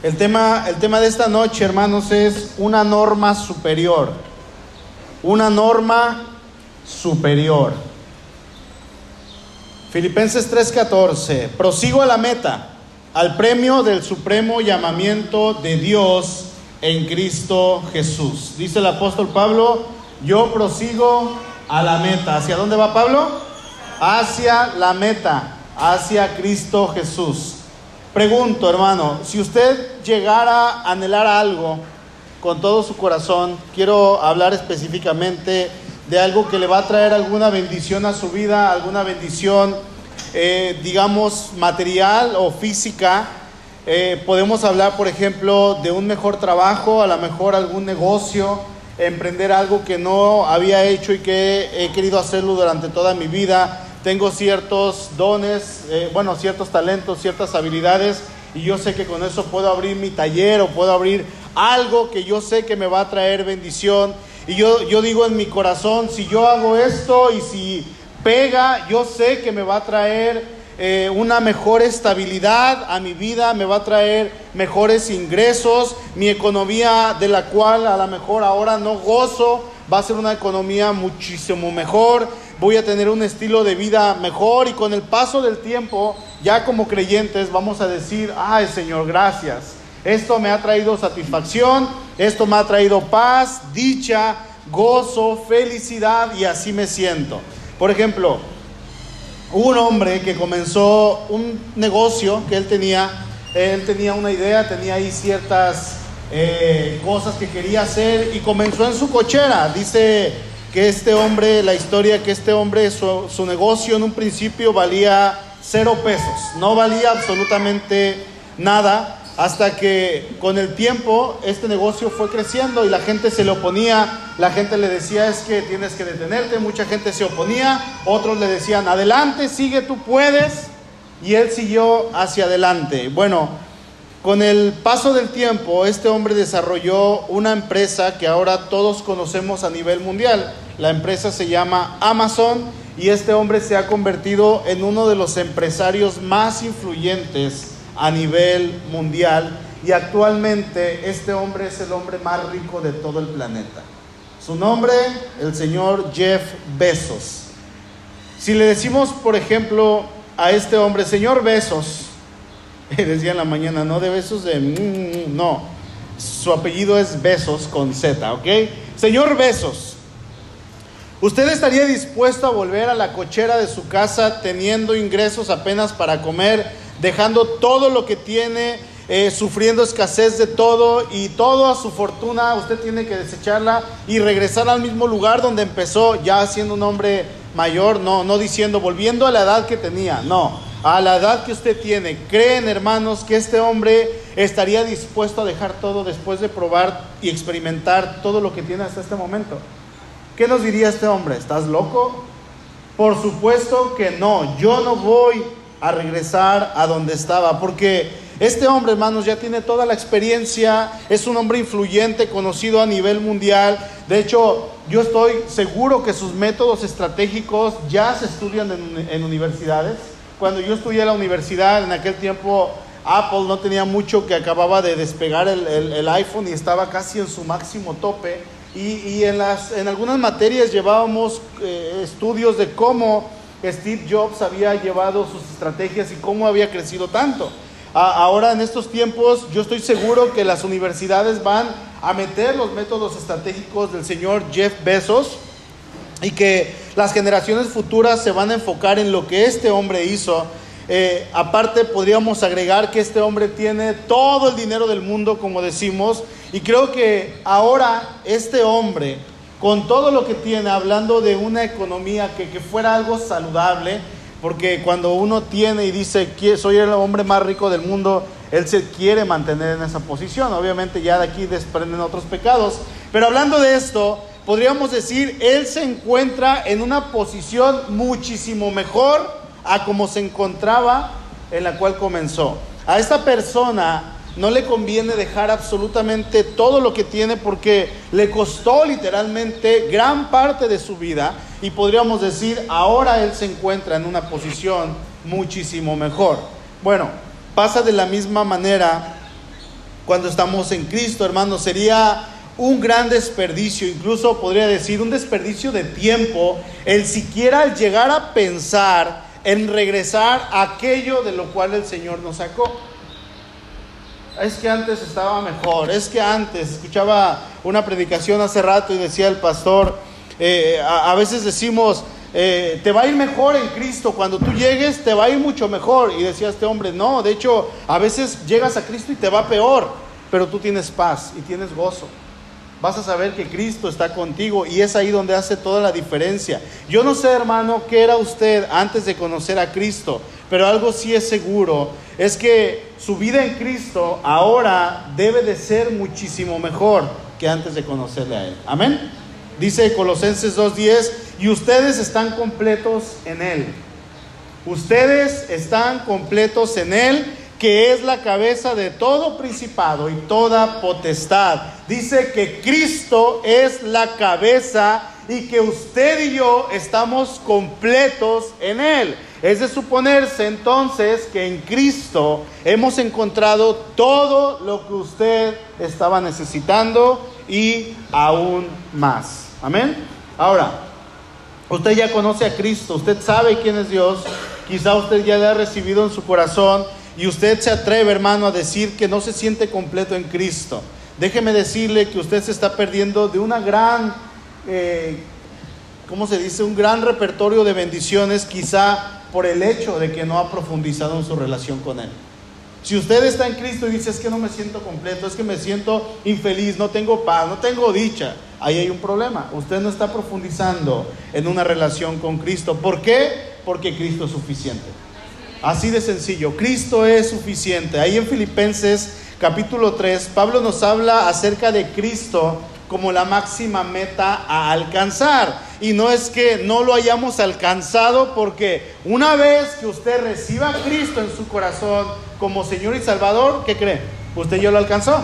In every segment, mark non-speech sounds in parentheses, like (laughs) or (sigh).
El tema, el tema de esta noche, hermanos, es una norma superior. Una norma superior. Filipenses 3:14. Prosigo a la meta, al premio del supremo llamamiento de Dios en Cristo Jesús. Dice el apóstol Pablo, yo prosigo a la meta. ¿Hacia dónde va Pablo? Hacia la meta, hacia Cristo Jesús. Pregunto, hermano, si usted llegara a anhelar algo con todo su corazón, quiero hablar específicamente de algo que le va a traer alguna bendición a su vida, alguna bendición, eh, digamos, material o física. Eh, podemos hablar, por ejemplo, de un mejor trabajo, a lo mejor algún negocio, emprender algo que no había hecho y que he querido hacerlo durante toda mi vida. Tengo ciertos dones, eh, bueno, ciertos talentos, ciertas habilidades y yo sé que con eso puedo abrir mi taller o puedo abrir algo que yo sé que me va a traer bendición. Y yo, yo digo en mi corazón, si yo hago esto y si pega, yo sé que me va a traer eh, una mejor estabilidad a mi vida, me va a traer mejores ingresos, mi economía de la cual a lo mejor ahora no gozo, va a ser una economía muchísimo mejor, voy a tener un estilo de vida mejor y con el paso del tiempo, ya como creyentes, vamos a decir, ay Señor, gracias. Esto me ha traído satisfacción, esto me ha traído paz, dicha, gozo, felicidad y así me siento. Por ejemplo, un hombre que comenzó un negocio que él tenía, él tenía una idea, tenía ahí ciertas eh, cosas que quería hacer y comenzó en su cochera. Dice que este hombre, la historia que este hombre, su, su negocio en un principio valía cero pesos, no valía absolutamente nada hasta que con el tiempo este negocio fue creciendo y la gente se le oponía, la gente le decía es que tienes que detenerte, mucha gente se oponía, otros le decían adelante, sigue, tú puedes, y él siguió hacia adelante. Bueno, con el paso del tiempo este hombre desarrolló una empresa que ahora todos conocemos a nivel mundial, la empresa se llama Amazon y este hombre se ha convertido en uno de los empresarios más influyentes a nivel mundial y actualmente este hombre es el hombre más rico de todo el planeta. Su nombre, el señor Jeff Bezos. Si le decimos, por ejemplo, a este hombre, señor Bezos, (laughs) decía en la mañana, no de besos de... Mm, no, su apellido es Besos con Z, ¿ok? Señor Besos, ¿usted estaría dispuesto a volver a la cochera de su casa teniendo ingresos apenas para comer? dejando todo lo que tiene, eh, sufriendo escasez de todo y toda su fortuna, usted tiene que desecharla y regresar al mismo lugar donde empezó, ya siendo un hombre mayor, no, no diciendo, volviendo a la edad que tenía, no, a la edad que usted tiene. ¿Creen, hermanos, que este hombre estaría dispuesto a dejar todo después de probar y experimentar todo lo que tiene hasta este momento? ¿Qué nos diría este hombre? ¿Estás loco? Por supuesto que no, yo no voy a regresar a donde estaba, porque este hombre, hermanos, ya tiene toda la experiencia, es un hombre influyente, conocido a nivel mundial. De hecho, yo estoy seguro que sus métodos estratégicos ya se estudian en, universidades. Cuando yo estudié en la universidad, en aquel tiempo Apple no tenía mucho que acababa de despegar el, iPhone y estaba casi en su máximo tope. Y, en, las, en algunas materias llevábamos eh, estudios de cómo Steve Jobs había llevado sus estrategias y cómo había crecido tanto. Ahora en estos tiempos yo estoy seguro que las universidades van a meter los métodos estratégicos del señor Jeff Bezos y que las generaciones futuras se van a enfocar en lo que este hombre hizo. Eh, aparte podríamos agregar que este hombre tiene todo el dinero del mundo, como decimos, y creo que ahora este hombre con todo lo que tiene, hablando de una economía que, fuera algo saludable, porque cuando uno tiene y dice, soy el hombre más rico del mundo, él se quiere mantener en esa posición. Obviamente ya de aquí desprenden otros pecados. Pero hablando de esto, podríamos decir, él se encuentra en una posición muchísimo mejor a como se encontraba en la cual comenzó. A esta persona no le conviene dejar absolutamente todo lo que tiene porque le costó literalmente gran parte de su vida y podríamos decir, ahora él se encuentra en una posición muchísimo mejor. Bueno, pasa de la misma manera cuando estamos en Cristo, hermanos. Sería un gran desperdicio, incluso podría decir un desperdicio de tiempo, el siquiera llegar a pensar en regresar a aquello de lo cual el Señor nos sacó. Es que antes estaba mejor, es que antes, escuchaba una predicación hace rato y decía el pastor, eh, a, veces decimos, eh, te va a ir mejor en Cristo, cuando tú llegues te va a ir mucho mejor. Y decía este hombre, no, de hecho, a veces llegas a Cristo y te va peor, pero tú tienes paz y tienes gozo vas a saber que Cristo está contigo y es ahí donde hace toda la diferencia. Yo no sé, hermano, qué era usted antes de conocer a Cristo, pero algo sí es seguro, es que su vida en Cristo ahora debe de ser muchísimo mejor que antes de conocerle a Él. Amén. Dice Colosenses 2.10, y ustedes están completos en Él. Ustedes están completos en Él que es la cabeza de todo principado y toda potestad. Dice que Cristo es la cabeza y que usted y yo estamos completos en Él. Es de suponerse entonces que en Cristo hemos encontrado todo lo que usted estaba necesitando y aún más. Amén. Ahora, usted ya conoce a Cristo, usted sabe quién es Dios, quizá usted ya le ha recibido en su corazón y usted se atreve, hermano, a decir que no se siente completo en Cristo, déjeme decirle que usted se está perdiendo de una gran, eh, ¿cómo se dice? Un gran repertorio de bendiciones, quizá por el hecho de que no ha profundizado en su relación con Él. Si usted está en Cristo y dice, es que no me siento completo, es que me siento infeliz, no tengo paz, no tengo dicha, ahí hay un problema. Usted no está profundizando en una relación con Cristo. ¿Por qué? Porque Cristo es suficiente. Así de sencillo, Cristo es suficiente. Ahí en Filipenses capítulo 3, Pablo nos habla acerca de Cristo como la máxima meta a alcanzar. Y no es que no lo hayamos alcanzado porque una vez que usted reciba a Cristo en su corazón como Señor y Salvador, ¿qué cree? Usted ya lo alcanzó.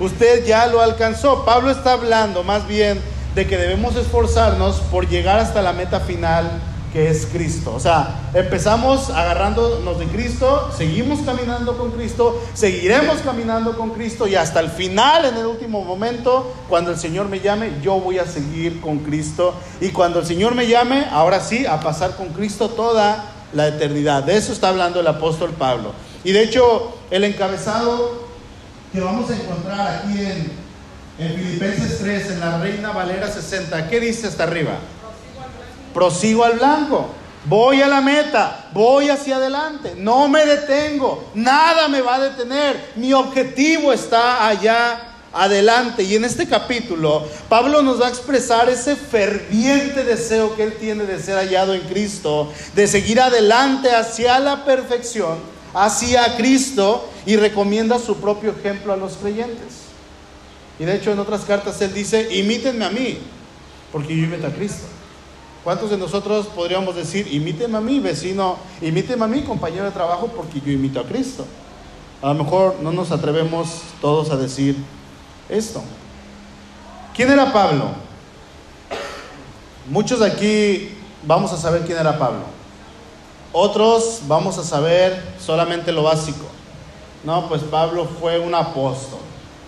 Usted ya lo alcanzó. Pablo está hablando más bien de que debemos esforzarnos por llegar hasta la meta final que es Cristo. O sea, empezamos agarrándonos de Cristo, seguimos caminando con Cristo, seguiremos caminando con Cristo y hasta el final, en el último momento, cuando el Señor me llame, yo voy a seguir con Cristo. Y cuando el Señor me llame, ahora sí, a pasar con Cristo toda la eternidad. De eso está hablando el apóstol Pablo. Y de hecho, el encabezado que vamos a encontrar aquí en, en Filipenses 3, en la Reina Valera 60, ¿qué dice hasta arriba? Prosigo al blanco, voy a la meta, voy hacia adelante, no me detengo, nada me va a detener, mi objetivo está allá adelante. Y en este capítulo, Pablo nos va a expresar ese ferviente deseo que él tiene de ser hallado en Cristo, de seguir adelante hacia la perfección, hacia Cristo, y recomienda su propio ejemplo a los creyentes. Y de hecho en otras cartas él dice, imítenme a mí, porque yo imito a Cristo. ¿Cuántos de nosotros podríamos decir, imíteme a mí, vecino, imíteme a mí, compañero de trabajo, porque yo imito a Cristo? A lo mejor no nos atrevemos todos a decir esto. ¿Quién era Pablo? Muchos de aquí vamos a saber quién era Pablo. Otros vamos a saber solamente lo básico. No, pues Pablo fue un apóstol.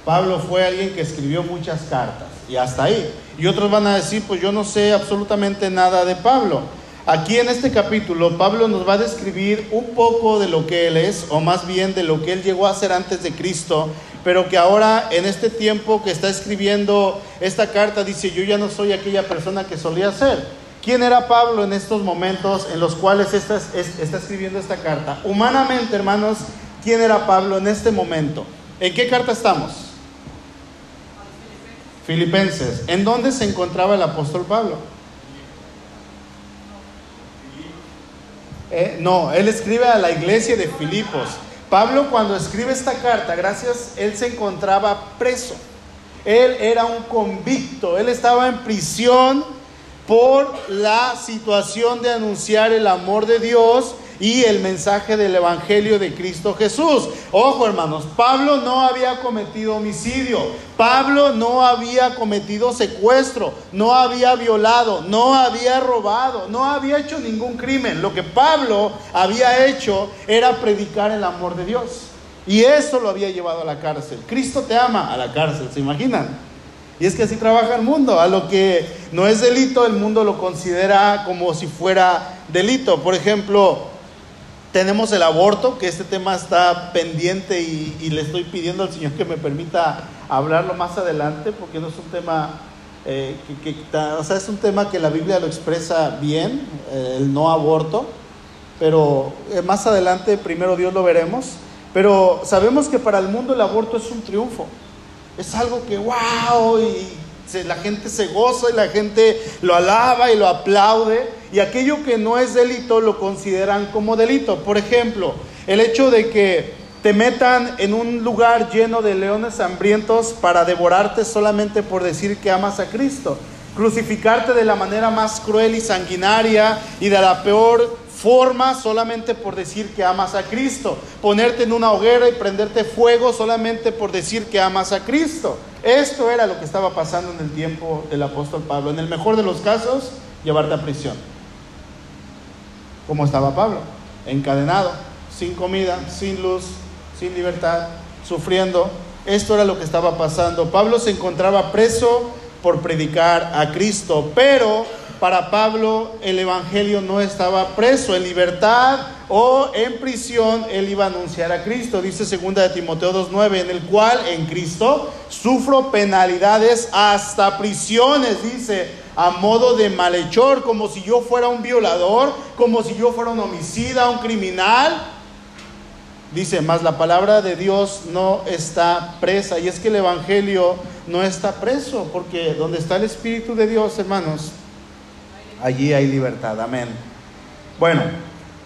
Pablo fue alguien que escribió muchas cartas y hasta ahí. Y otros van a decir, pues yo no sé absolutamente nada de Pablo. Aquí en este capítulo, Pablo nos va a describir un poco de lo que él es, o más bien de lo que él llegó a ser antes de Cristo, pero que ahora en este tiempo que está escribiendo esta carta dice, yo ya no soy aquella persona que solía ser. ¿Quién era Pablo en estos momentos en los cuales está, está escribiendo esta carta? Humanamente, hermanos, ¿quién era Pablo en este momento? ¿En qué carta estamos? Filipenses. ¿En dónde se encontraba el apóstol Pablo? Eh, no, él escribe a la iglesia de Filipos. Pablo cuando escribe esta carta, gracias, él se encontraba preso. Él era un convicto, él estaba en prisión por la situación de anunciar el amor de Dios y el mensaje del Evangelio de Cristo Jesús. Ojo hermanos, Pablo no había cometido homicidio, Pablo no había cometido secuestro, no había violado, no había robado, no había hecho ningún crimen. Lo que Pablo había hecho era predicar el amor de Dios. Y eso lo había llevado a la cárcel. Cristo te ama a la cárcel, ¿se imaginan? Y es que así trabaja el mundo. A lo que no es delito, el mundo lo considera como si fuera delito. Por ejemplo, tenemos el aborto, que este tema está pendiente y, le estoy pidiendo al Señor que me permita hablarlo más adelante, porque no es un tema eh, que, o sea, es un tema que la Biblia lo expresa bien, eh, el no aborto, pero eh, más adelante, primero Dios lo veremos, pero sabemos que para el mundo el aborto es un triunfo, es algo que wow, y la gente se goza y la gente lo alaba y lo aplaude y aquello que no es delito lo consideran como delito. Por ejemplo, el hecho de que te metan en un lugar lleno de leones hambrientos para devorarte solamente por decir que amas a Cristo. Crucificarte de la manera más cruel y sanguinaria y de la peor forma solamente por decir que amas a Cristo. Ponerte en una hoguera y prenderte fuego solamente por decir que amas a Cristo. Esto era lo que estaba pasando en el tiempo del apóstol Pablo. En el mejor de los casos, llevarte a prisión. Como estaba Pablo, encadenado, sin comida, sin luz, sin libertad, sufriendo. Esto era lo que estaba pasando. Pablo se encontraba preso por predicar a Cristo, pero para Pablo el Evangelio no estaba preso, en libertad o en prisión, él iba a anunciar a Cristo. Dice 2 de Timoteo 2.9, en el cual en Cristo sufro penalidades hasta prisiones, dice, a modo de malhechor, como si yo fuera un violador, como si yo fuera un homicida, un criminal. Dice, más la palabra de Dios no está presa. Y es que el Evangelio no está preso, porque donde está el Espíritu de Dios, hermanos, allí hay libertad. Amén. Bueno,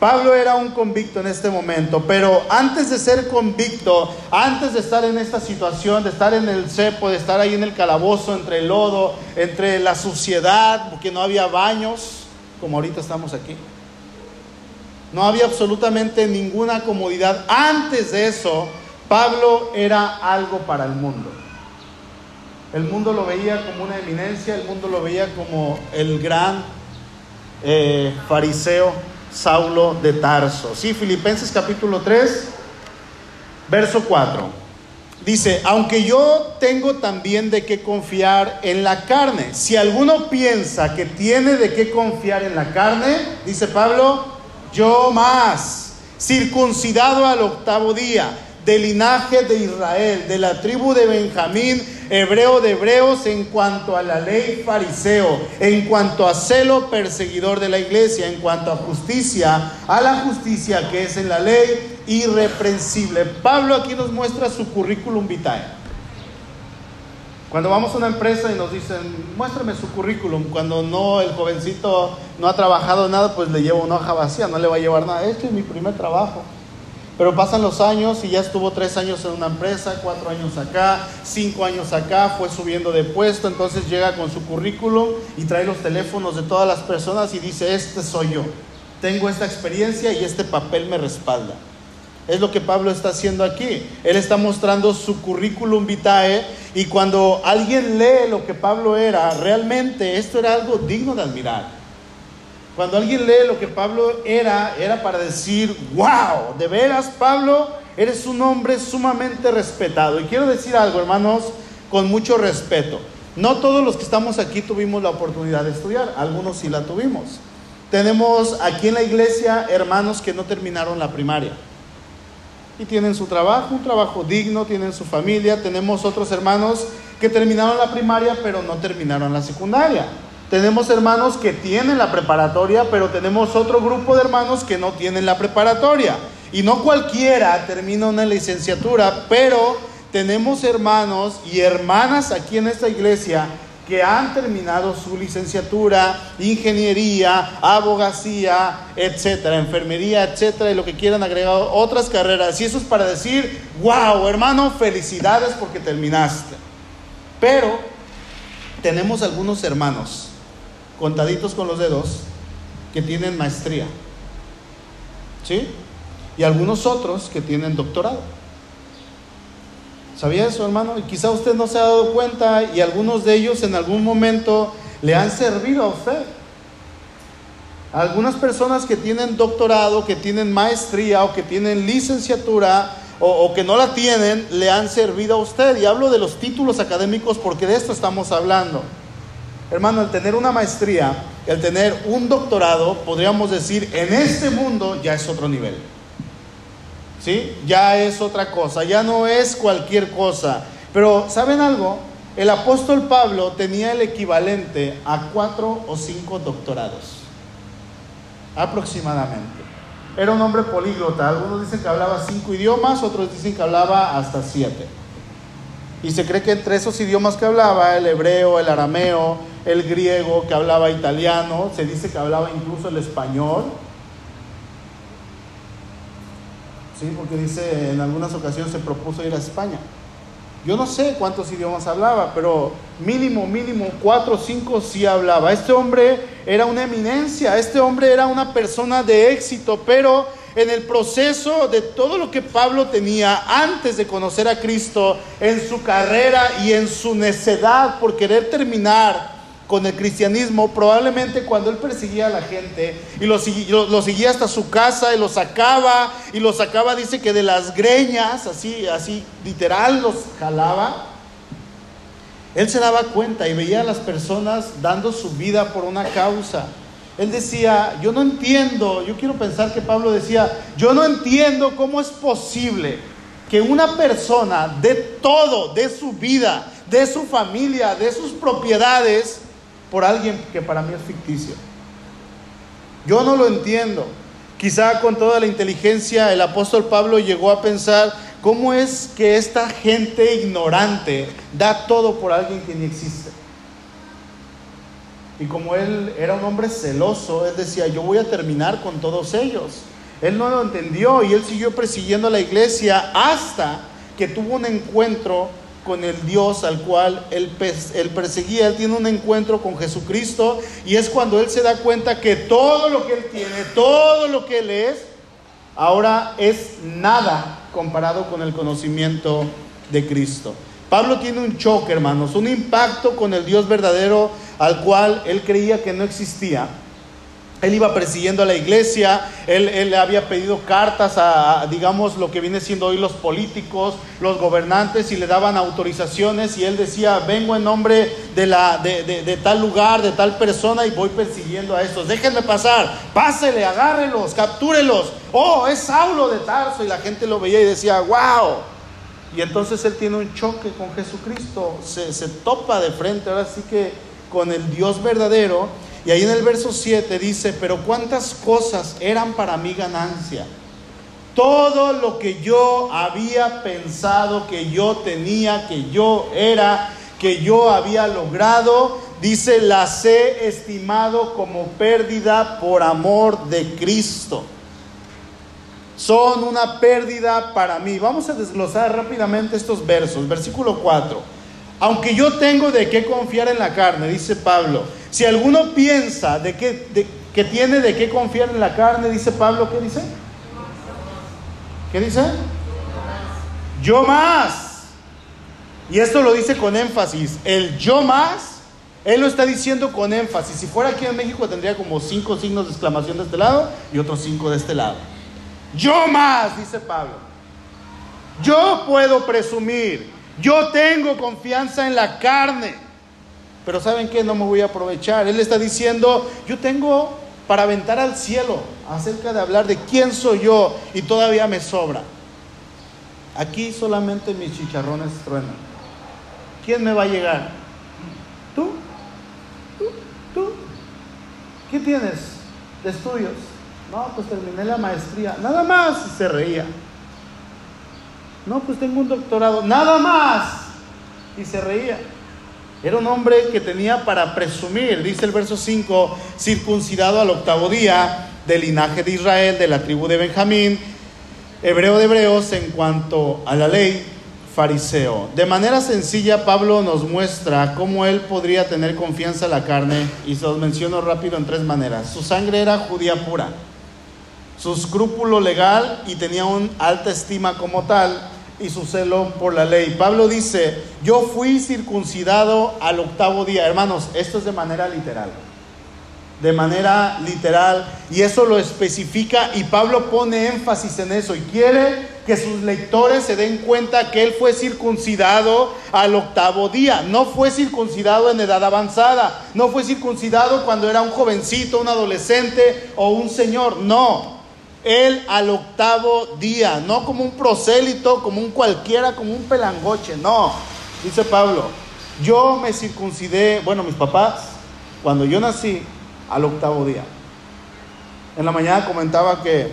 Pablo era un convicto en este momento, pero antes de ser convicto, antes de estar en esta situación, de estar en el cepo, de estar ahí en el calabozo, entre el lodo, entre la suciedad, porque no había baños, como ahorita estamos aquí. No había absolutamente ninguna comodidad. Antes de eso, Pablo era algo para el mundo. El mundo lo veía como una eminencia, el mundo lo veía como el gran eh, fariseo Saulo de Tarso. Sí, Filipenses capítulo 3, verso 4. Dice, aunque yo tengo también de qué confiar en la carne. Si alguno piensa que tiene de qué confiar en la carne, dice Pablo, yo más, circuncidado al octavo día, del linaje de Israel, de la tribu de Benjamín, hebreo de hebreos, en cuanto a la ley fariseo, en cuanto a celo perseguidor de la iglesia, en cuanto a justicia, a la justicia que es en la ley irreprensible. Pablo aquí nos muestra su currículum vitae. Cuando vamos a una empresa y nos dicen, muéstrame su currículum, cuando no, el jovencito no ha trabajado nada, pues le llevo una hoja vacía, no le va a llevar nada. Este es mi primer trabajo. Pero pasan los años y ya estuvo tres años en una empresa, cuatro años acá, cinco años acá, fue subiendo de puesto, entonces llega con su currículum y trae los teléfonos de todas las personas y dice, este soy yo, tengo esta experiencia y este papel me respalda. Es lo que Pablo está haciendo aquí. Él está mostrando su currículum vitae y cuando alguien lee lo que Pablo era, realmente esto era algo digno de admirar. Cuando alguien lee lo que Pablo era, era para decir, wow, de veras Pablo, eres un hombre sumamente respetado. Y quiero decir algo, hermanos, con mucho respeto. No todos los que estamos aquí tuvimos la oportunidad de estudiar, algunos sí la tuvimos. Tenemos aquí en la iglesia hermanos que no terminaron la primaria y tienen su trabajo, un trabajo digno, tienen su familia. Tenemos otros hermanos que terminaron la primaria pero no terminaron la secundaria. Tenemos hermanos que tienen la preparatoria, pero tenemos otro grupo de hermanos que no tienen la preparatoria. Y no cualquiera termina una licenciatura, pero tenemos hermanos y hermanas aquí en esta iglesia que han terminado su licenciatura, ingeniería, abogacía, etcétera, enfermería, etcétera, y lo que quieran agregar otras carreras. Y eso es para decir, wow, hermano, felicidades porque terminaste. Pero tenemos algunos hermanos, contaditos con los dedos, que tienen maestría. ¿Sí? Y algunos otros que tienen doctorado. ¿Sabía eso, hermano? Y quizá usted no se ha dado cuenta y algunos de ellos en algún momento le han servido a usted. Algunas personas que tienen doctorado, que tienen maestría o que tienen licenciatura, o, que no la tienen le han servido a usted. Y hablo de los títulos académicos porque de esto estamos hablando. Hermano, el tener una maestría, el tener un doctorado, podríamos decir, en este mundo ya es otro nivel. ¿Sí? Ya es otra cosa, ya no es cualquier cosa. Pero, ¿saben algo? El apóstol Pablo tenía el equivalente a cuatro o cinco doctorados, aproximadamente. Era un hombre políglota. Algunos dicen que hablaba cinco idiomas, otros dicen que hablaba hasta siete. Y se cree que entre esos idiomas que hablaba, el hebreo, el arameo, el griego, que hablaba italiano, se dice que hablaba incluso el español. Sí, porque dice en algunas ocasiones se propuso ir a España. Yo no sé cuántos idiomas hablaba, pero mínimo, mínimo, cuatro o cinco sí hablaba. Este hombre era una eminencia, este hombre era una persona de éxito, pero en el proceso de todo lo que Pablo tenía antes de conocer a Cristo, en su carrera y en su necedad por querer terminar con el cristianismo, probablemente cuando él perseguía a la gente y lo, seguía hasta su casa y lo sacaba, y lo sacaba, dice que de las greñas, así, así, literal, los jalaba. Él se daba cuenta y veía a las personas dando su vida por una causa. Él decía, yo no entiendo, yo quiero pensar que Pablo decía, yo no entiendo cómo es posible que una persona de todo, de su vida, de su familia, de sus propiedades, por alguien que para mí es ficticio. Yo no lo entiendo. Quizá con toda la inteligencia el apóstol Pablo llegó a pensar cómo es que esta gente ignorante da todo por alguien que ni existe. Y como él era un hombre celoso, él decía, yo voy a terminar con todos ellos. Él no lo entendió y él siguió persiguiendo a la iglesia hasta que tuvo un encuentro con el Dios al cual él, perseguía. Él tiene un encuentro con Jesucristo y es cuando él se da cuenta que todo lo que él tiene, todo lo que él es, ahora es nada comparado con el conocimiento de Cristo. Pablo tiene un choque, hermanos, un impacto con el Dios verdadero al cual él creía que no existía él iba persiguiendo a la iglesia, él, le había pedido cartas a, digamos, lo que viene siendo hoy los políticos, los gobernantes, y le daban autorizaciones, y él decía, vengo en nombre de, la, de, tal lugar, de tal persona, y voy persiguiendo a estos. Déjenme pasar, pásele, agárrelos, captúrelos. Oh, es Saulo de Tarso, y la gente lo veía y decía, wow. Y entonces él tiene un choque con Jesucristo, se, se topa de frente, ahora sí que con el Dios verdadero y ahí en el verso 7 dice, pero cuántas cosas eran para mi ganancia. Todo lo que yo había pensado que yo tenía, que yo era, que yo había logrado, dice, las he estimado como pérdida por amor de Cristo. Son una pérdida para mí. Vamos a desglosar rápidamente estos versos. Versículo 4. Aunque yo tengo de qué confiar en la carne, dice Pablo si alguno piensa de que, que tiene de qué confiar en la carne, dice Pablo, ¿qué dice? ¿Qué dice? Yo más. Y esto lo dice con énfasis. El yo más, él lo está diciendo con énfasis. Si fuera aquí en México tendría como cinco signos de exclamación de este lado y otros cinco de este lado. Yo más, dice Pablo. Yo puedo presumir. Yo tengo confianza en la carne. Pero ¿saben qué? No me voy a aprovechar. Él está diciendo, yo tengo para aventar al cielo acerca de hablar de quién soy yo y todavía me sobra. Aquí solamente mis chicharrones truenan. ¿Quién me va a llegar? ¿Tú? ¿Tú? ¿Tú? ¿Qué tienes de estudios? No, pues terminé la maestría. Nada más. se reía. No, pues tengo un doctorado. Nada más. Y se reía. Era un hombre que tenía para presumir, dice el verso 5, circuncidado al octavo día del linaje de Israel, de la tribu de Benjamín, hebreo de hebreos en cuanto a la ley, fariseo. De manera sencilla, Pablo nos muestra cómo él podría tener confianza en la carne, y se los menciono rápido en tres maneras. Su sangre era judía pura, su escrúpulo legal y tenía una alta estima como tal, y su celo por la ley. Pablo dice, yo fui circuncidado al octavo día. Hermanos, esto es de manera literal. De manera literal. Y eso lo especifica y Pablo pone énfasis en eso y quiere que sus lectores se den cuenta que él fue circuncidado al octavo día. No fue circuncidado en edad avanzada. No fue circuncidado cuando era un jovencito, un adolescente o un señor. No. Él al octavo día. No como un prosélito, como un cualquiera, como un pelangoche. No. Dice Pablo. Yo me circuncidé, bueno, mis papás, cuando yo nací, al octavo día. En la mañana comentaba que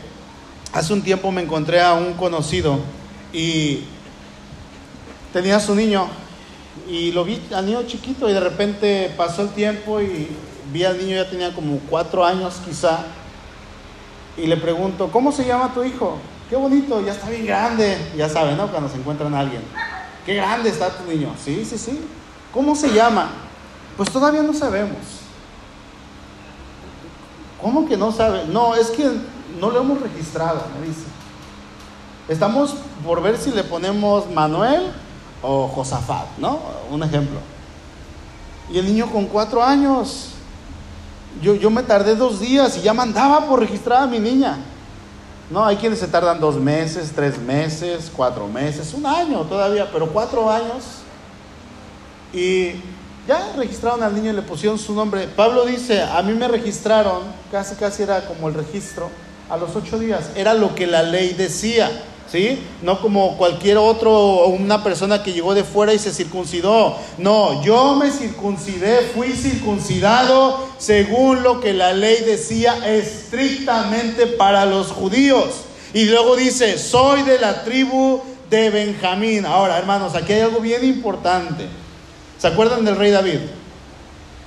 hace un tiempo me encontré a un conocido y tenía a su niño y lo vi al niño chiquito y de repente pasó el tiempo y vi al niño ya tenía como cuatro años quizá y le pregunto, ¿cómo se llama tu hijo? Qué bonito, ya está bien grande, ya saben, ¿no? Cuando se encuentran a alguien. Qué grande está tu niño. Sí, sí, sí. ¿Cómo se llama? Pues todavía no sabemos. ¿Cómo que no sabe? No, es que no lo hemos registrado, me dice. Estamos por ver si le ponemos Manuel o Josafat, ¿no? Un ejemplo. Y el niño con cuatro años, yo, yo me tardé dos días y ya mandaba por registrar a mi niña. No, hay quienes se tardan dos meses, tres meses, cuatro meses, un año todavía, pero cuatro años. Y ya registraron al niño y le pusieron su nombre. Pablo dice, a mí me registraron, casi casi era como el registro, a los ocho días. Era lo que la ley decía, ¿sí? No como cualquier otro o una persona que llegó de fuera y se circuncidó. No, yo me circuncidé, fui circuncidado según lo que la ley decía estrictamente para los judíos. Y luego dice, soy de la tribu de Benjamín. Ahora, hermanos, aquí hay algo bien importante. ¿Se acuerdan del rey David?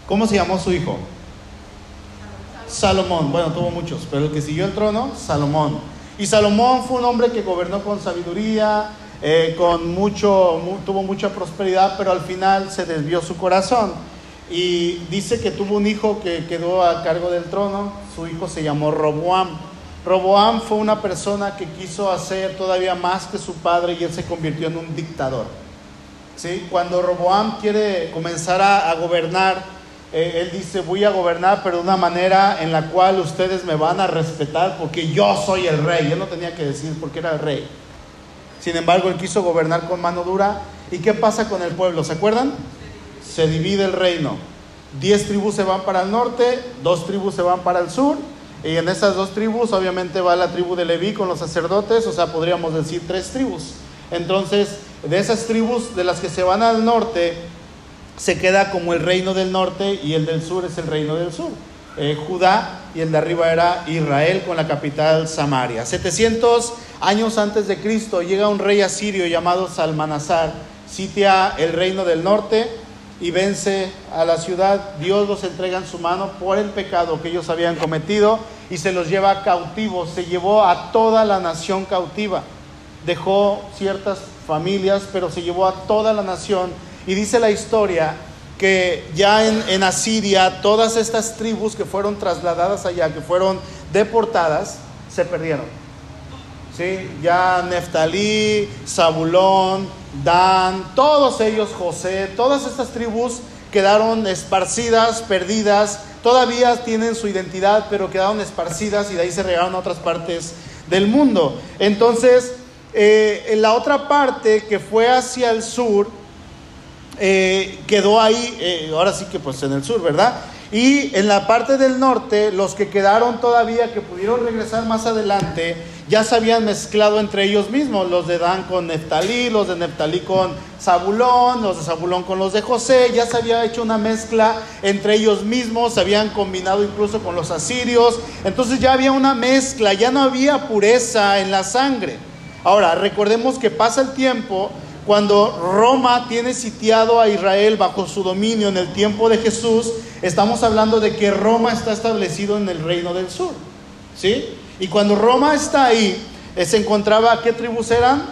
¿Cómo se llamó su hijo? Salomón. Bueno, tuvo muchos, pero el que siguió el trono, Salomón. Y Salomón fue un hombre que gobernó con sabiduría, eh, con mucho, tuvo mucha prosperidad, pero al final se desvió su corazón. Y dice que tuvo un hijo que quedó a cargo del trono. Su hijo se llamó Roboam. Roboam fue una persona que quiso hacer todavía más que su padre y él se convirtió en un dictador. ¿sí? Cuando Roboam quiere comenzar a, gobernar, eh, él dice, voy a gobernar, pero de una manera en la cual ustedes me van a respetar porque yo soy el rey. Él no tenía que decir porque era el rey. Sin embargo, él quiso gobernar con mano dura. ¿Y qué pasa con el pueblo? ¿Se acuerdan? Se divide el reino. Diez tribus se van para el norte, dos tribus se van para el sur. Y en esas dos tribus obviamente va la tribu de Leví con los sacerdotes, o sea, podríamos decir tres tribus. Entonces, de esas tribus de las que se van al norte, se queda como el reino del norte y el del sur es el reino del sur. Eh, Judá y el de arriba era Israel con la capital Samaria. 700 años antes de Cristo llega un rey asirio llamado Salmanasar, sitia el reino del norte y vence a la ciudad. Dios los entrega en su mano por el pecado que ellos habían cometido y se los lleva cautivos. Se llevó a toda la nación cautiva. Dejó ciertas familias, pero se llevó a toda la nación. Y dice la historia que ya en, Asiria todas estas tribus que fueron trasladadas allá, que fueron deportadas, se perdieron. ¿Sí? Ya Neftalí, Zabulón, Dan, todos ellos, José, todas estas tribus quedaron esparcidas, perdidas, todavía tienen su identidad, pero quedaron esparcidas y de ahí se regaron a otras partes del mundo. Entonces, eh, en la otra parte que fue hacia el sur, eh, quedó ahí, eh, ahora sí que pues en el sur, ¿verdad? Y en la parte del norte, los que quedaron todavía, que pudieron regresar más adelante, ya se habían mezclado entre ellos mismos, los de Dan con Neftalí, los de Neftalí con Zabulón, los de Zabulón con los de José, ya se había hecho una mezcla entre ellos mismos, se habían combinado incluso con los asirios, entonces ya había una mezcla, ya no había pureza en la sangre. Ahora, recordemos que pasa el tiempo cuando Roma tiene sitiado a Israel bajo su dominio en el tiempo de Jesús, estamos hablando de que Roma está establecido en el reino del sur. ¿Sí? Y cuando Roma está ahí, eh, se encontraba, ¿qué tribus eran?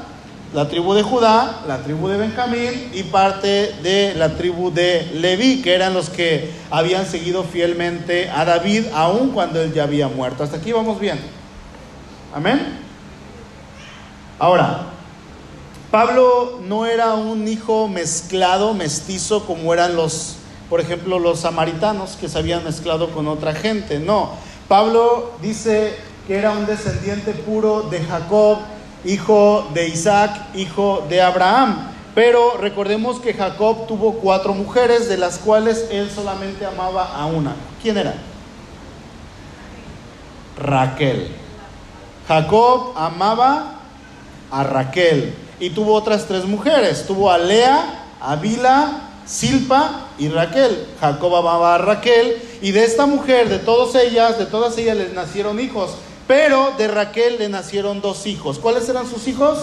La tribu de Judá, la tribu de Benjamín y parte de la tribu de Leví, que eran los que habían seguido fielmente a David, aun cuando él ya había muerto. Hasta aquí vamos bien. Amén. Ahora, Pablo no era un hijo mezclado, mestizo, como eran los, por ejemplo, los samaritanos que se habían mezclado con otra gente. No, Pablo dice que era un descendiente puro de Jacob hijo de Isaac, hijo de Abraham. Pero recordemos que Jacob tuvo cuatro mujeres, de las cuales él solamente amaba a una. ¿Quién era? Raquel. Jacob amaba a Raquel y tuvo otras tres mujeres. Tuvo a Lea, a Bila, Silpa y Raquel. Jacob amaba a Raquel y de esta mujer, de todas ellas, de todas ellas les nacieron hijos. Pero de Raquel le nacieron dos hijos. ¿Cuáles eran sus hijos?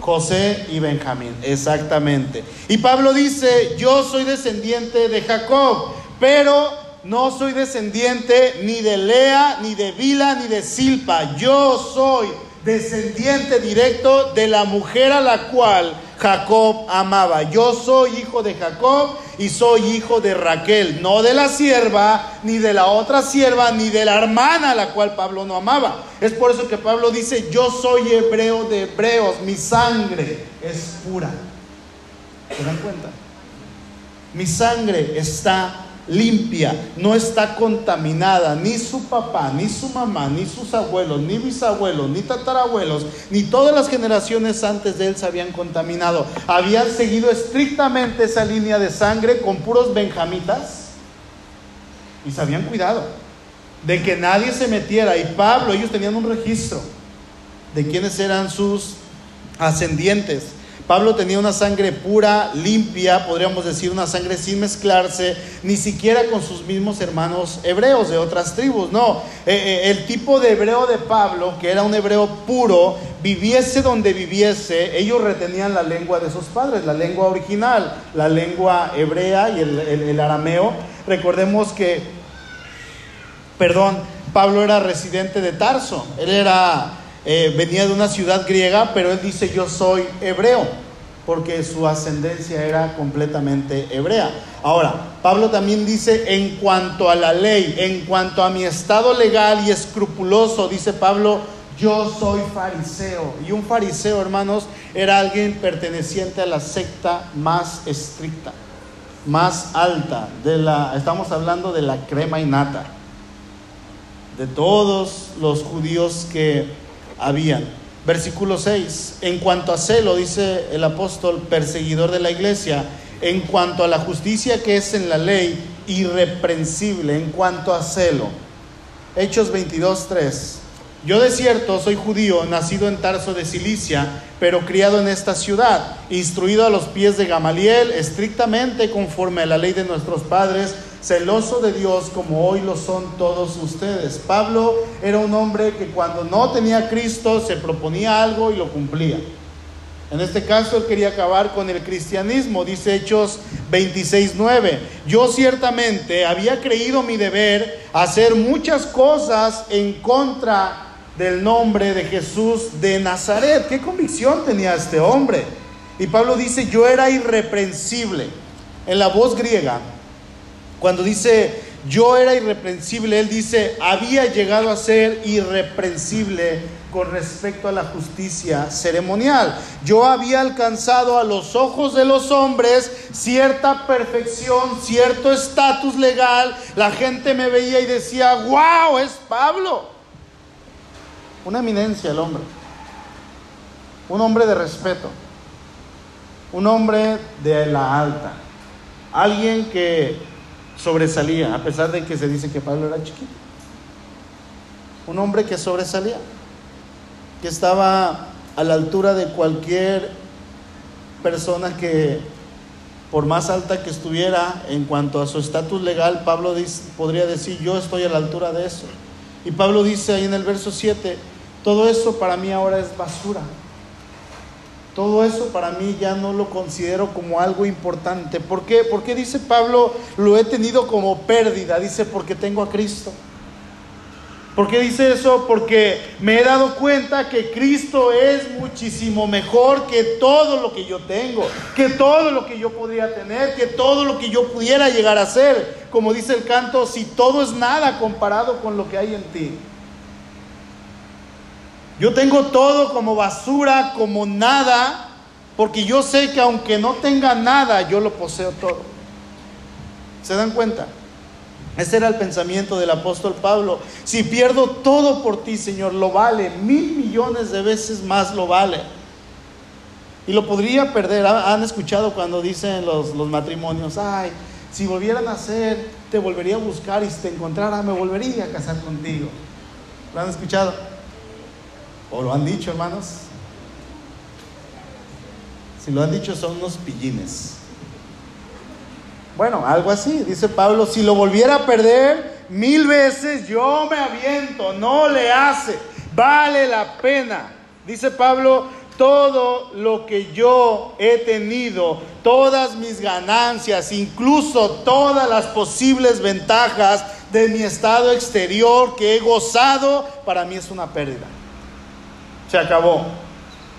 José y Benjamín, exactamente. Y Pablo dice, yo soy descendiente de Jacob, pero no soy descendiente ni de Lea, ni de Bila, ni de Silpa. Yo soy descendiente directo de la mujer a la cual Jacob amaba. Yo soy hijo de Jacob y soy hijo de Raquel, no de la sierva, ni de la otra sierva, ni de la hermana a la cual Pablo no amaba. Es por eso que Pablo dice, yo soy hebreo de hebreos, mi sangre es pura. ¿Se dan cuenta? Mi sangre está limpia, no está contaminada, ni su papá, ni su mamá, ni sus abuelos, ni bisabuelos, ni tatarabuelos, ni todas las generaciones antes de él se habían contaminado. Habían seguido estrictamente esa línea de sangre con puros benjamitas y se habían cuidado de que nadie se metiera. Y Pablo, ellos tenían un registro de quiénes eran sus ascendientes. Pablo tenía una sangre pura, limpia, podríamos decir una sangre sin mezclarse, ni siquiera con sus mismos hermanos hebreos de otras tribus. No, eh, eh, el tipo de hebreo de Pablo, que era un hebreo puro, viviese donde viviese, ellos retenían la lengua de sus padres, la lengua original, la lengua hebrea y el, arameo. Recordemos que, perdón, Pablo era residente de Tarso, él era eh, venía de una ciudad griega, pero él dice yo soy hebreo, porque su ascendencia era completamente hebrea. Ahora, Pablo también dice en cuanto a la ley, en cuanto a mi estado legal y escrupuloso, dice Pablo, yo soy fariseo. Y un fariseo, hermanos, era alguien perteneciente a la secta más estricta, más alta, de la, estamos hablando de la crema y nata, de todos los judíos que habían. Versículo 6, en cuanto a celo, dice el apóstol, perseguidor de la iglesia, en cuanto a la justicia que es en la ley, irreprensible, en cuanto a celo. Hechos 22, 3. Yo de cierto soy judío, nacido en Tarso de Cilicia, pero criado en esta ciudad, instruido a los pies de Gamaliel, estrictamente conforme a la ley de nuestros padres, celoso de Dios como hoy lo son todos ustedes. Pablo era un hombre que cuando no tenía Cristo se proponía algo y lo cumplía. En este caso él quería acabar con el cristianismo, dice Hechos 26:9. Yo ciertamente había creído mi deber hacer muchas cosas en contra del nombre de Jesús de Nazaret. ¿Qué convicción tenía este hombre? Y Pablo dice, yo era irreprensible. En la voz griega, cuando dice yo era irreprensible, él dice había llegado a ser irreprensible con respecto a la justicia ceremonial. Yo había alcanzado a los ojos de los hombres cierta perfección, cierto estatus legal. La gente me veía y decía, wow, es Pablo. Una eminencia el hombre. Un hombre de respeto. Un hombre de la alta. Alguien que sobresalía, a pesar de que se dice que Pablo era chiquito. Un hombre que sobresalía, que estaba a la altura de cualquier persona que, por más alta que estuviera en cuanto a su estatus legal, Pablo podría decir, yo estoy a la altura de eso. Y Pablo dice ahí en el verso 7, todo eso para mí ahora es basura. Todo eso para mí ya no lo considero como algo importante. ¿Por qué? Porque dice Pablo, lo he tenido como pérdida. Dice, porque tengo a Cristo. ¿Por qué dice eso? Porque me he dado cuenta que Cristo es muchísimo mejor que todo lo que yo tengo, que todo lo que yo podría tener, que todo lo que yo pudiera llegar a ser. Como dice el canto, si todo es nada comparado con lo que hay en ti. Yo tengo todo como basura, como nada, porque yo sé que aunque no tenga nada, yo lo poseo todo. ¿Se dan cuenta? Ese era el pensamiento del apóstol Pablo. Si pierdo todo por ti, Señor, lo vale. Mil millones de veces más lo vale. Y lo podría perder. Han escuchado cuando dicen los, los matrimonios, ay, si volvieran a ser, te volvería a buscar y si te encontrara, me volvería a casar contigo. ¿Lo han escuchado? ¿O lo han dicho, hermanos? Si lo han dicho, son unos pillines. Bueno, algo así, dice Pablo, si lo volviera a perder mil veces, yo me aviento, no le hace, vale la pena. Dice Pablo, todo lo que yo he tenido, todas mis ganancias, incluso todas las posibles ventajas de mi estado exterior que he gozado, para mí es una pérdida. Se acabó.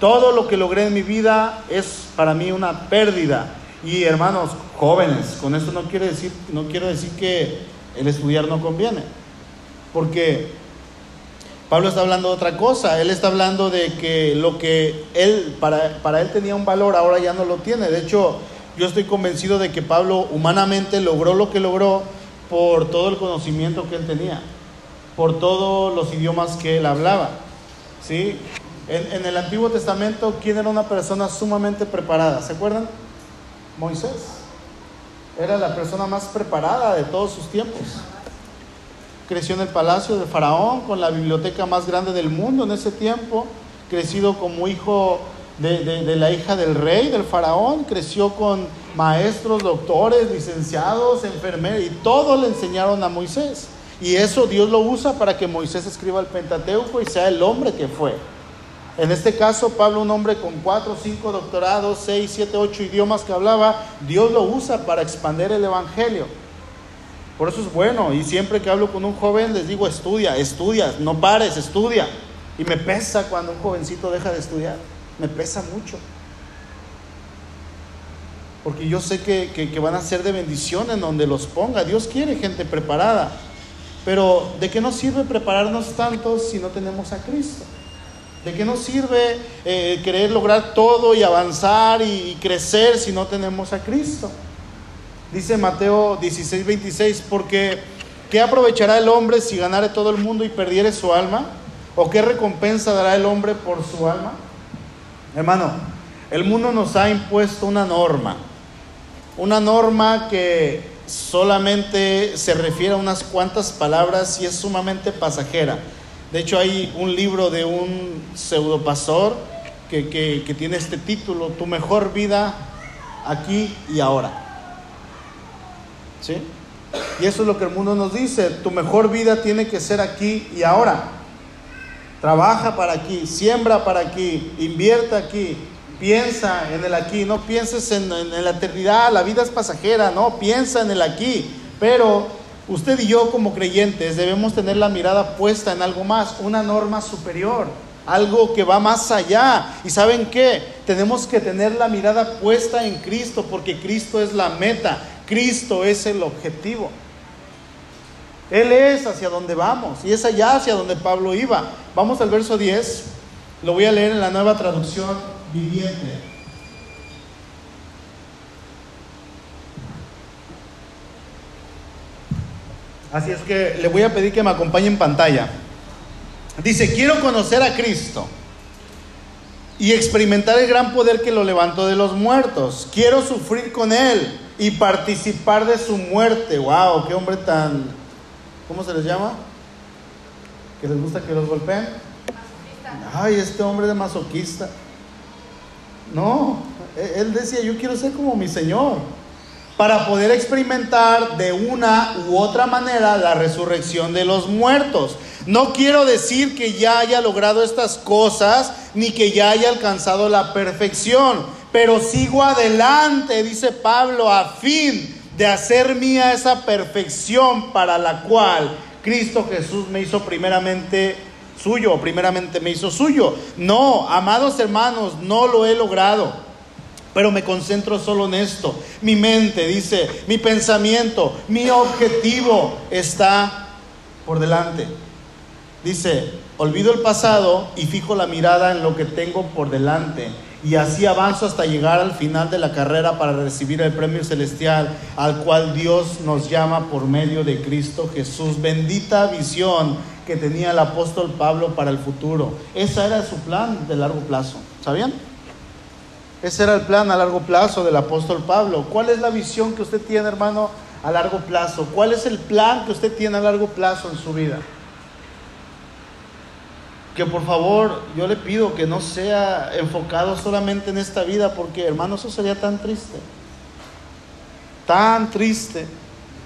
Todo lo que logré en mi vida es para mí una pérdida. Y hermanos jóvenes, con esto no quiere decir, no quiero decir que el estudiar no conviene, porque Pablo está hablando de otra cosa, él está hablando de que lo que él, para, para él tenía un valor, ahora ya no lo tiene. De hecho, yo estoy convencido de que Pablo humanamente logró lo que logró por todo el conocimiento que él tenía, por todos los idiomas que él hablaba. ¿sí? En, el Antiguo Testamento, ¿quién era una persona sumamente preparada? ¿Se acuerdan? Moisés. Era la persona más preparada de todos sus tiempos. Creció en el palacio de Faraón con la biblioteca más grande del mundo en ese tiempo. Crecido como hijo de, la hija del rey, del faraón. Creció con maestros, doctores, licenciados, enfermeros y todo le enseñaron a Moisés. Y eso Dios lo usa para que Moisés escriba el Pentateuco y sea el hombre que fue. En este caso, Pablo, un hombre con cuatro, cinco doctorados, seis, siete, ocho idiomas que hablaba, Dios lo usa para expandir el Evangelio. Por eso es bueno. Y siempre que hablo con un joven les digo, estudia, estudia, no pares, estudia. Y me pesa cuando un jovencito deja de estudiar. Me pesa mucho. Porque yo sé que, que van a ser de bendición en donde los ponga. Dios quiere gente preparada. Pero ¿de qué nos sirve prepararnos tanto si no tenemos a Cristo? ¿De qué nos sirve eh, querer lograr todo y avanzar y, crecer si no tenemos a Cristo? Dice Mateo 16, 26, porque ¿qué aprovechará el hombre si ganare todo el mundo y perdiere su alma? ¿O qué recompensa dará el hombre por su alma? Hermano, el mundo nos ha impuesto una norma, una norma que solamente se refiere a unas cuantas palabras y es sumamente pasajera. De hecho, hay un libro de un pseudopastor que, que, tiene este título, Tu mejor vida aquí y ahora. ¿Sí? Y eso es lo que el mundo nos dice, tu mejor vida tiene que ser aquí y ahora. Trabaja para aquí, siembra para aquí, invierta aquí, piensa en el aquí, no pienses en, en, la eternidad, la vida es pasajera, no, piensa en el aquí, pero Usted y yo como creyentes debemos tener la mirada puesta en algo más, una norma superior, algo que va más allá. ¿Y saben qué? Tenemos que tener la mirada puesta en Cristo porque Cristo es la meta, Cristo es el objetivo. Él es hacia donde vamos y es allá hacia donde Pablo iba. Vamos al verso 10, lo voy a leer en la nueva traducción viviente. Así es que le voy a pedir que me acompañe en pantalla. Dice, quiero conocer a Cristo y experimentar el gran poder que lo levantó de los muertos. Quiero sufrir con Él y participar de su muerte. ¡Wow! ¡Qué hombre tan... ¿Cómo se les llama? ¿Que les gusta que los golpeen? Ay, este hombre de masoquista. No, e-, él decía, yo quiero ser como mi Señor para poder experimentar de una u otra manera la resurrección de los muertos. No quiero decir que ya haya logrado estas cosas ni que ya haya alcanzado la perfección, pero sigo adelante, dice Pablo, a fin de hacer mía esa perfección para la cual Cristo Jesús me hizo primeramente suyo, primeramente me hizo suyo. No, amados hermanos, no lo he logrado pero me concentro solo en esto. Mi mente, dice, mi pensamiento, mi objetivo está por delante. Dice, olvido el pasado y fijo la mirada en lo que tengo por delante. y así avanzo hasta llegar al final de la carrera para recibir el premio celestial al cual Dios nos llama por medio de Cristo Jesús. Bendita visión que tenía el apóstol Pablo para el futuro. Ese era su plan de largo plazo. ¿Sabían? Ese era el plan a largo plazo del apóstol Pablo. ¿Cuál es la visión que usted tiene, hermano, a largo plazo? ¿Cuál es el plan que usted tiene a largo plazo en su vida? Que por favor yo le pido que no sea enfocado solamente en esta vida, porque hermano, eso sería tan triste. Tan triste.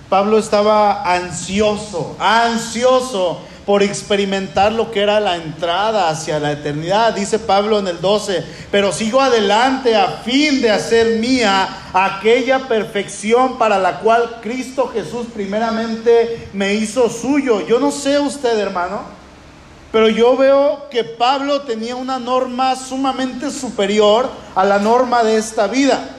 Pablo estaba ansioso, ansioso por experimentar lo que era la entrada hacia la eternidad. Dice Pablo en el 12, pero sigo adelante a fin de hacer mía aquella perfección para la cual Cristo Jesús primeramente me hizo suyo. Yo no sé usted, hermano, pero yo veo que Pablo tenía una norma sumamente superior a la norma de esta vida.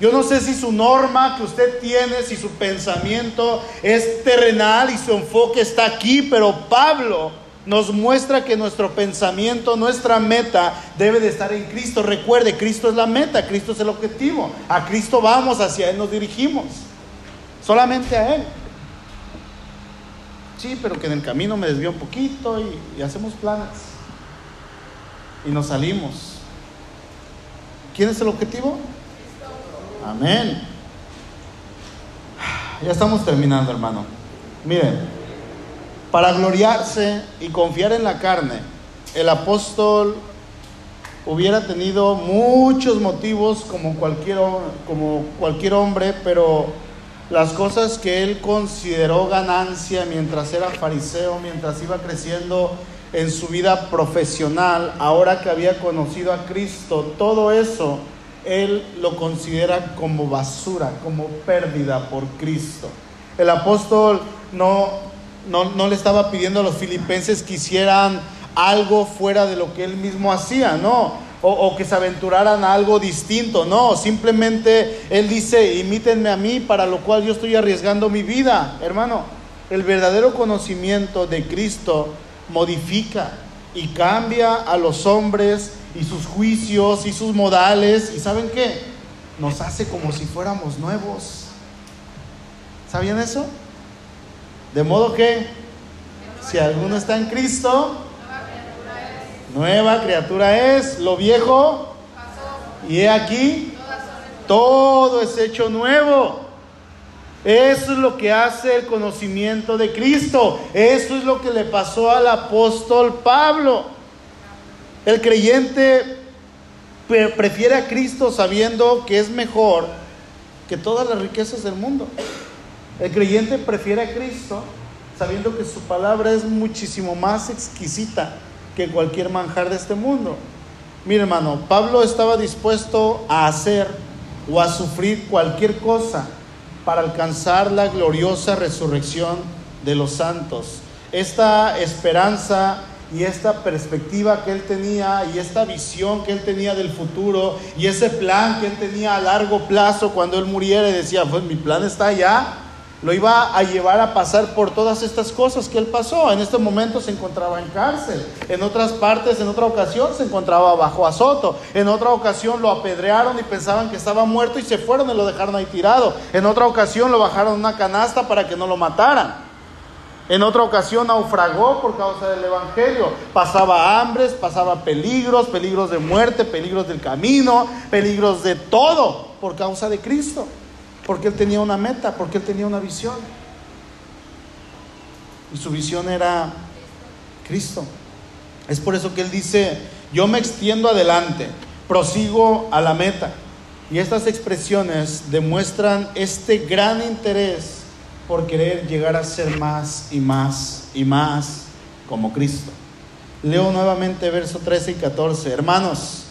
Yo no sé si su norma que usted tiene, si su pensamiento es terrenal y su enfoque está aquí, pero Pablo nos muestra que nuestro pensamiento, nuestra meta debe de estar en Cristo. Recuerde, Cristo es la meta, Cristo es el objetivo. A Cristo vamos, hacia Él nos dirigimos. Solamente a Él. Sí, pero que en el camino me desvío un poquito y, y hacemos planes. Y nos salimos. ¿Quién es el objetivo? Amén. Ya estamos terminando, hermano. Miren, para gloriarse y confiar en la carne, el apóstol hubiera tenido muchos motivos como cualquier, como cualquier hombre, pero las cosas que él consideró ganancia mientras era fariseo, mientras iba creciendo en su vida profesional, ahora que había conocido a Cristo, todo eso él lo considera como basura, como pérdida por Cristo. El apóstol no, no, le estaba pidiendo a los filipenses que hicieran algo fuera de lo que él mismo hacía, no, o, o, que se aventuraran a algo distinto, no, simplemente él dice, imítenme a mí, para lo cual yo estoy arriesgando mi vida, hermano. El verdadero conocimiento de Cristo modifica y cambia a los hombres y sus juicios y sus modales. ¿Y saben qué? Nos hace como si fuéramos nuevos. ¿Sabían eso? De modo que, si alguno está en Cristo, nueva criatura es, lo viejo, y he aquí, todo es hecho nuevo. Eso es lo que hace el conocimiento de Cristo. Eso es lo que le pasó al apóstol Pablo. El creyente prefiere a Cristo sabiendo que es mejor que todas las riquezas del mundo. El creyente prefiere a Cristo sabiendo que su palabra es muchísimo más exquisita que cualquier manjar de este mundo. Mire hermano, Pablo estaba dispuesto a hacer o a sufrir cualquier cosa para alcanzar la gloriosa resurrección de los santos. Esta esperanza y esta perspectiva que él tenía y esta visión que él tenía del futuro y ese plan que él tenía a largo plazo cuando él muriera y decía, pues mi plan está allá, lo iba a llevar a pasar por todas estas cosas que él pasó. En este momento se encontraba en cárcel, en otras partes, en otra ocasión se encontraba bajo azoto, en otra ocasión lo apedrearon y pensaban que estaba muerto y se fueron y lo dejaron ahí tirado, en otra ocasión lo bajaron en una canasta para que no lo mataran. En otra ocasión naufragó por causa del Evangelio. Pasaba hambres, pasaba peligros, peligros de muerte, peligros del camino, peligros de todo por causa de Cristo. Porque Él tenía una meta, porque Él tenía una visión. Y su visión era Cristo. Es por eso que Él dice, yo me extiendo adelante, prosigo a la meta. Y estas expresiones demuestran este gran interés por querer llegar a ser más y más y más como Cristo. Leo nuevamente verso 13 y 14. Hermanos,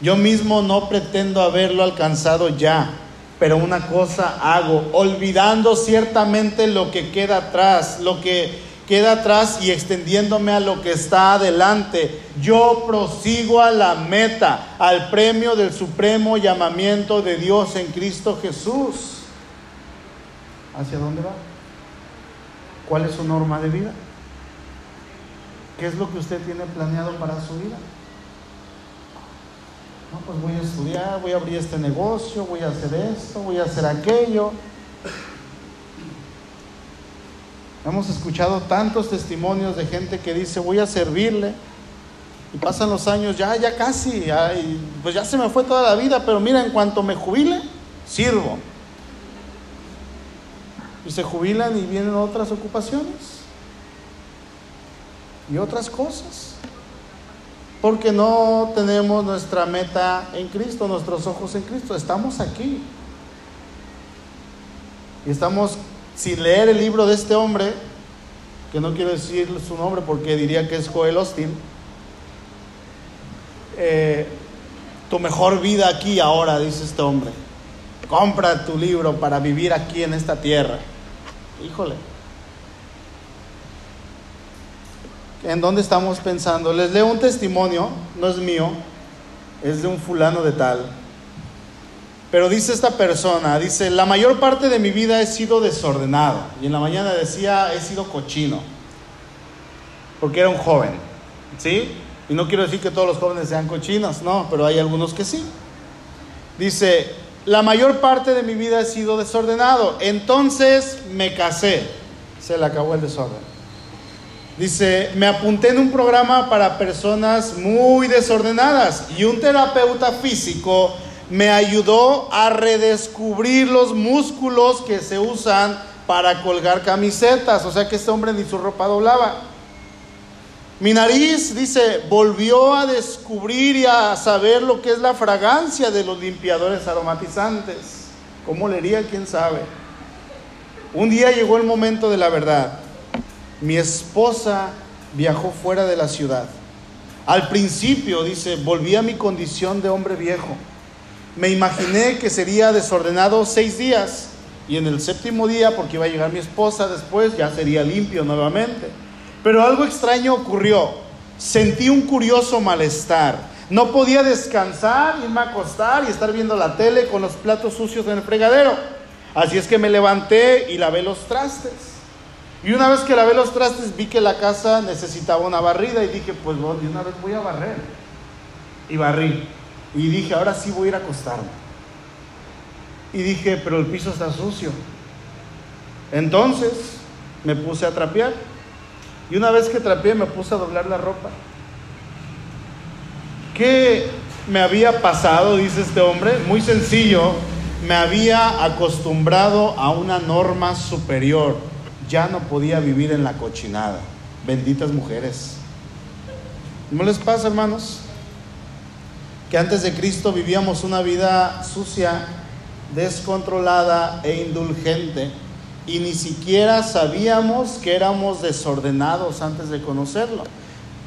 yo mismo no pretendo haberlo alcanzado ya, pero una cosa hago, olvidando ciertamente lo que queda atrás, lo que queda atrás y extendiéndome a lo que está adelante. Yo prosigo a la meta, al premio del supremo llamamiento de Dios en Cristo Jesús. ¿Hacia dónde va? ¿Cuál es su norma de vida? ¿Qué es lo que usted tiene planeado para su vida? No, pues voy a estudiar, voy a abrir este negocio, voy a hacer esto, voy a hacer aquello. Hemos escuchado tantos testimonios de gente que dice, voy a servirle. Y pasan los años, ya, ya casi, pues ya se me fue toda la vida, pero mira, en cuanto me jubile, sirvo. Y se jubilan y vienen otras ocupaciones y otras cosas. Porque no tenemos nuestra meta en Cristo, nuestros ojos en Cristo. Estamos aquí. Y estamos sin leer el libro de este hombre, que no quiero decir su nombre porque diría que es Joel Austin, eh, tu mejor vida aquí ahora, dice este hombre. Compra tu libro para vivir aquí en esta tierra. Híjole. ¿En dónde estamos pensando? Les leo un testimonio, no es mío, es de un fulano de tal pero dice esta persona, dice, la mayor parte de mi vida he sido desordenado. Y en la mañana decía, he sido cochino. Porque era un joven. ¿Sí? Y no quiero decir que todos los jóvenes sean cochinos, no, pero hay algunos que sí. Dice, la mayor parte de mi vida he sido desordenado. Entonces me casé. Se le acabó el desorden. Dice, me apunté en un programa para personas muy desordenadas y un terapeuta físico me ayudó a redescubrir los músculos que se usan para colgar camisetas. O sea que este hombre ni su ropa doblaba. Mi nariz, dice, volvió a descubrir y a saber lo que es la fragancia de los limpiadores aromatizantes. ¿Cómo leería? ¿Quién sabe? Un día llegó el momento de la verdad. Mi esposa viajó fuera de la ciudad. Al principio, dice, volví a mi condición de hombre viejo me imaginé que sería desordenado seis días y en el séptimo día, porque iba a llegar mi esposa después, ya sería limpio nuevamente. Pero algo extraño ocurrió. Sentí un curioso malestar. No podía descansar, irme a acostar y estar viendo la tele con los platos sucios en el fregadero. Así es que me levanté y lavé los trastes. Y una vez que lavé los trastes vi que la casa necesitaba una barrida y dije, pues bueno, de una vez voy a barrer. Y barrí. Y dije, ahora sí voy a ir a acostarme. Y dije, pero el piso está sucio. Entonces me puse a trapear. Y una vez que trapeé me puse a doblar la ropa. ¿Qué me había pasado? Dice este hombre. Muy sencillo. Me había acostumbrado a una norma superior. Ya no podía vivir en la cochinada. Benditas mujeres. ¿No les pasa, hermanos? que antes de Cristo vivíamos una vida sucia, descontrolada e indulgente y ni siquiera sabíamos que éramos desordenados antes de conocerlo.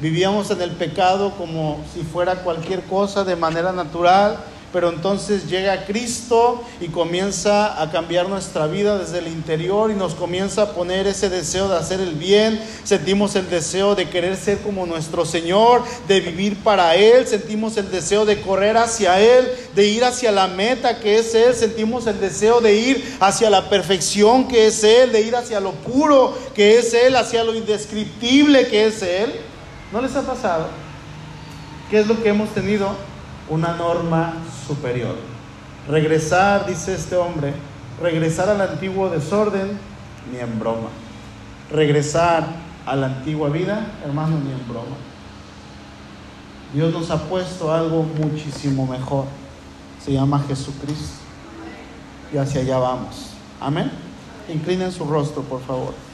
Vivíamos en el pecado como si fuera cualquier cosa de manera natural pero entonces llega Cristo y comienza a cambiar nuestra vida desde el interior y nos comienza a poner ese deseo de hacer el bien, sentimos el deseo de querer ser como nuestro Señor, de vivir para Él, sentimos el deseo de correr hacia Él, de ir hacia la meta que es Él, sentimos el deseo de ir hacia la perfección que es Él, de ir hacia lo puro que es Él, hacia lo indescriptible que es Él. ¿No les ha pasado? ¿Qué es lo que hemos tenido? Una norma superior. Regresar, dice este hombre, regresar al antiguo desorden, ni en broma. Regresar a la antigua vida, hermano, ni en broma. Dios nos ha puesto algo muchísimo mejor. Se llama Jesucristo. Y hacia allá vamos. Amén. Inclinen su rostro, por favor.